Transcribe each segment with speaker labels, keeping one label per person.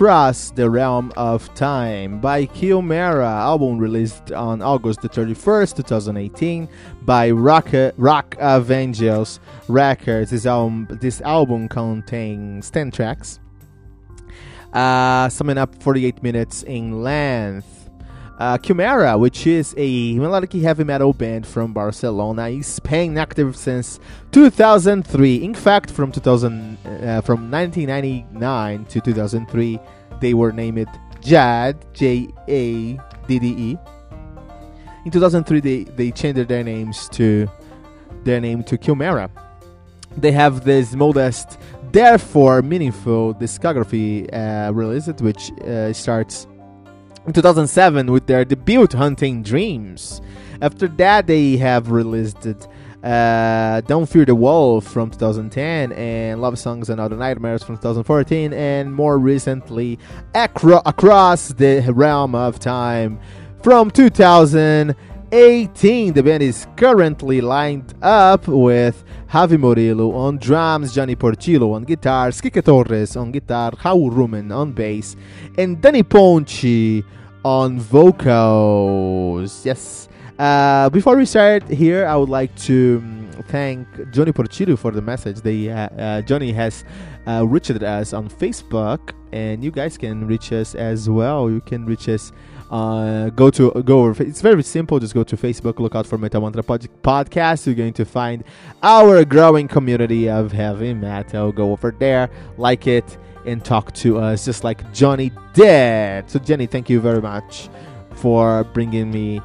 Speaker 1: Across the Realm of Time by Chimera, album released on August the 31st, 2018 by Rock, Rock Avengers Records. This album, this album contains 10 tracks, uh, summing up 48 minutes in length. Uh, Chimera, which is a melodic heavy metal band from Barcelona, is Spain, active since 2003. In fact, from 2000, uh, from 1999 to 2003, they were named JAD, J A D D E. In 2003, they they changed their names to their name to Chimera. They have this modest, therefore meaningful discography uh, released, which uh, starts in 2007 with their debut Hunting Dreams. After that, they have released uh, Don't Fear the Wolf from 2010 and Love Songs and Other Nightmares from 2014, and more recently, Acro- Across the Realm of Time from 2018. The band is currently lined up with Javi Morillo on drums, Johnny Portillo on guitars, Kike Torres on guitar, Raul Rumen on bass, and Danny Ponchi on vocals. Yes. Uh, before we start here, I would like to um, thank Johnny Portillo for the message. They uh, uh, Johnny has uh, reached us on Facebook, and you guys can reach us as well. You can reach us. Uh, go to go over. It's very simple. Just go to Facebook, look out for Metal Mantra pod- Podcast. You're going to find our growing community of heavy metal. Go over there, like it, and talk to us, just like Johnny did. So, Jenny, thank you very much for bringing me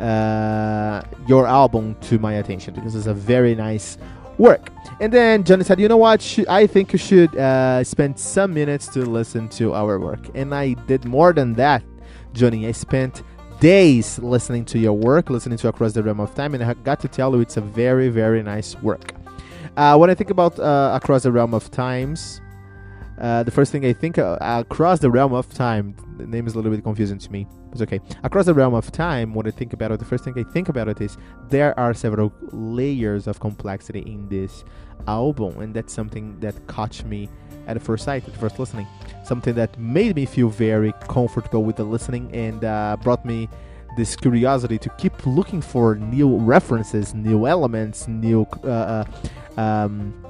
Speaker 1: uh, your album to my attention because it's a very nice work. And then Johnny said, "You know what? Sh- I think you should uh, spend some minutes to listen to our work." And I did more than that, Johnny. I spent days listening to your work, listening to Across the Realm of Time, and I got to tell you it's a very, very nice work. Uh, when I think about uh, Across the Realm of Times, uh, the first thing I think uh, across the realm of time, the name is a little bit confusing to me. It's okay. Across the realm of time, when I think about it, the first thing I think about it is there are several layers of complexity in this album, and that's something that caught me at first sight, at first listening. Something that made me feel very comfortable with the listening and uh, brought me this curiosity to keep looking for new references, new elements, new uh, uh, um,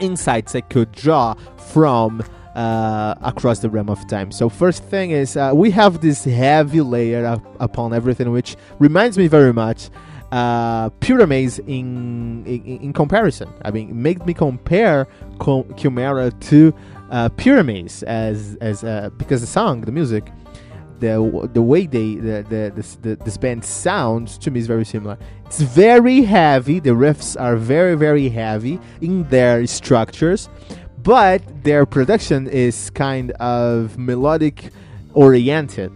Speaker 1: insights I could draw from uh, across the realm of time. So first thing is uh, we have this heavy layer up upon everything, which reminds me very much uh, Pyramaze in, in in comparison. I mean, it made me compare Com- Chimera to uh, Pyramaze as as uh, because the song, the music. The, the way they the, the, this, the this band sounds to me is very similar. It's very heavy. The riffs are very very heavy in their structures, but their production is kind of melodic oriented.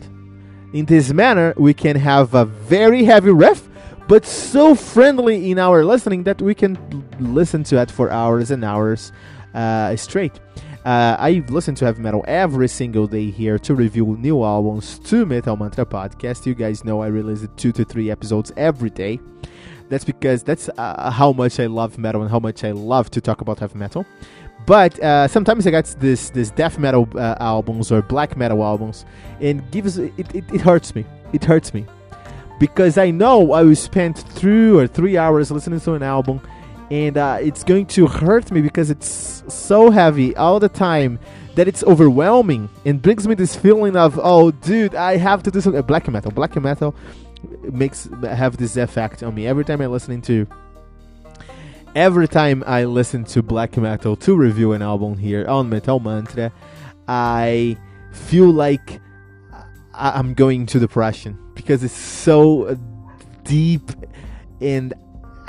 Speaker 1: In this manner, we can have a very heavy riff, but so friendly in our listening that we can listen to it for hours and hours uh, straight. Uh, I listen to heavy metal every single day here to review new albums to Metal Mantra Podcast. You guys know I release two to three episodes every day. That's because that's uh, how much I love metal and how much I love to talk about heavy metal. But uh, sometimes I get this this death metal uh, albums or black metal albums, and gives it, it, it hurts me. It hurts me because I know I will spend two or three hours listening to an album and uh, it's going to hurt me because it's so heavy all the time that it's overwhelming and brings me this feeling of oh dude i have to do something. Black metal black metal makes have this effect on me every time i listen to every time i listen to black metal to review an album here on metal mantra i feel like i'm going to depression because it's so deep and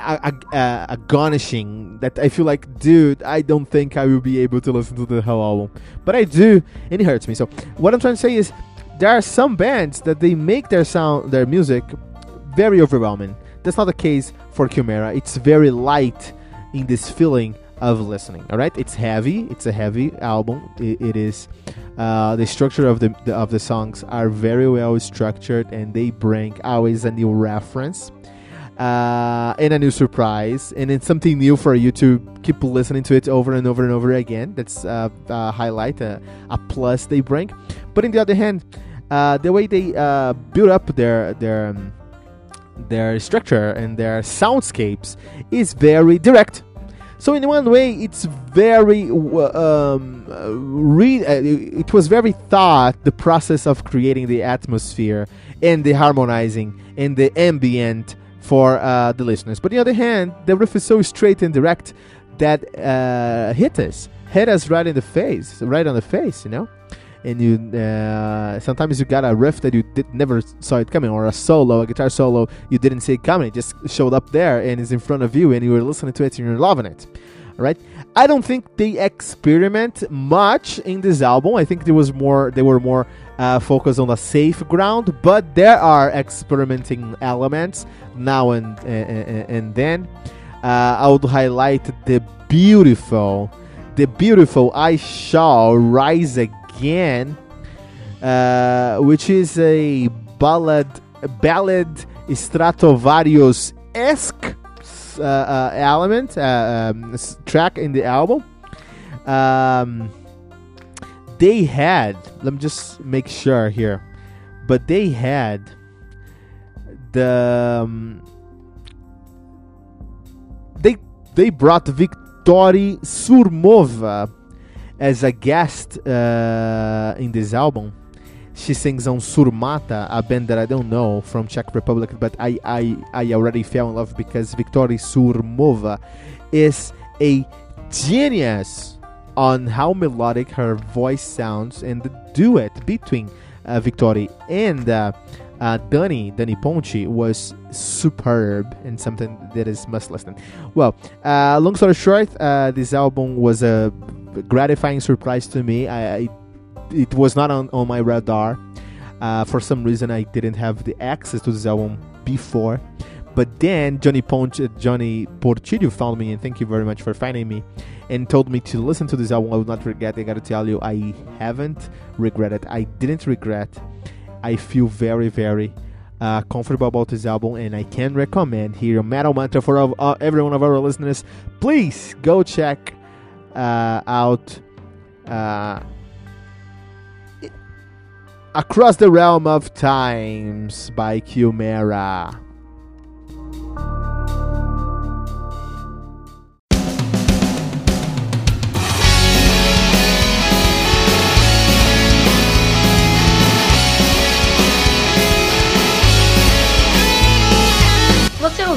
Speaker 1: astonishing that I feel like, dude, I don't think I will be able to listen to the whole album, but I do, and it hurts me. So what I'm trying to say is, there are some bands that they make their sound, their music, very overwhelming. That's not the case for Chimera. It's very light in this feeling of listening. All right, it's heavy. It's a heavy album. it, it is. Uh, the structure of the, the, of the songs are very well structured, and they bring always a new reference uh, and a new surprise, and it's something new for you to keep listening to it over and over and over again. That's uh, a highlight, a, a plus they bring. But in the other hand, uh, the way they uh, build up their their um, their structure and their soundscapes is very direct. So in one way, it's very um, re- uh, it was very thought the process of creating the atmosphere and the harmonizing and the ambient for uh, the listeners. But on the other hand, the riff is so straight and direct that uh, hit us, hit us right in the face, right on the face, you know. And you uh, sometimes you got a riff that you did, never saw it coming, or a solo, a guitar solo you didn't see it coming. It just showed up there and is in front of you, and you were listening to it and you're loving it. Right? I don't think they experiment much in this album. I think there was more. They were more uh, focused on the safe ground, but there are experimenting elements now and and, and then. Uh, I would highlight the beautiful, the beautiful "I Shall Rise Again," uh, which is a ballad, ballad Stratovarius esque uh, uh, element uh, um, track in the album. Um, they had, let me just make sure here, but they had the um, they they brought Victoria Surmova as a guest uh, in this album. She sings on Surmata, a band that I don't know from Czech Republic, but I, I, I already fell in love because Victoria Surmova is a genius on how melodic her voice sounds and the duet between uh, Victoria and uh, uh, Dani, Dani Ponte was superb and something that is must listen. Well, uh, long story short, uh, this album was a gratifying surprise to me. I, I it was not on, on my radar. Uh, for some reason, I didn't have the access to this album before. But then Johnny Ponch, Johnny Portillo found me, and thank you very much for finding me, and told me to listen to this album. I would not regret. I gotta tell you, I haven't regretted. I didn't regret. I feel very, very uh, comfortable about this album, and I can recommend here Metal Mantra for uh, every one of our listeners. Please go check uh, out uh, Across the Realm of Times by Chimera.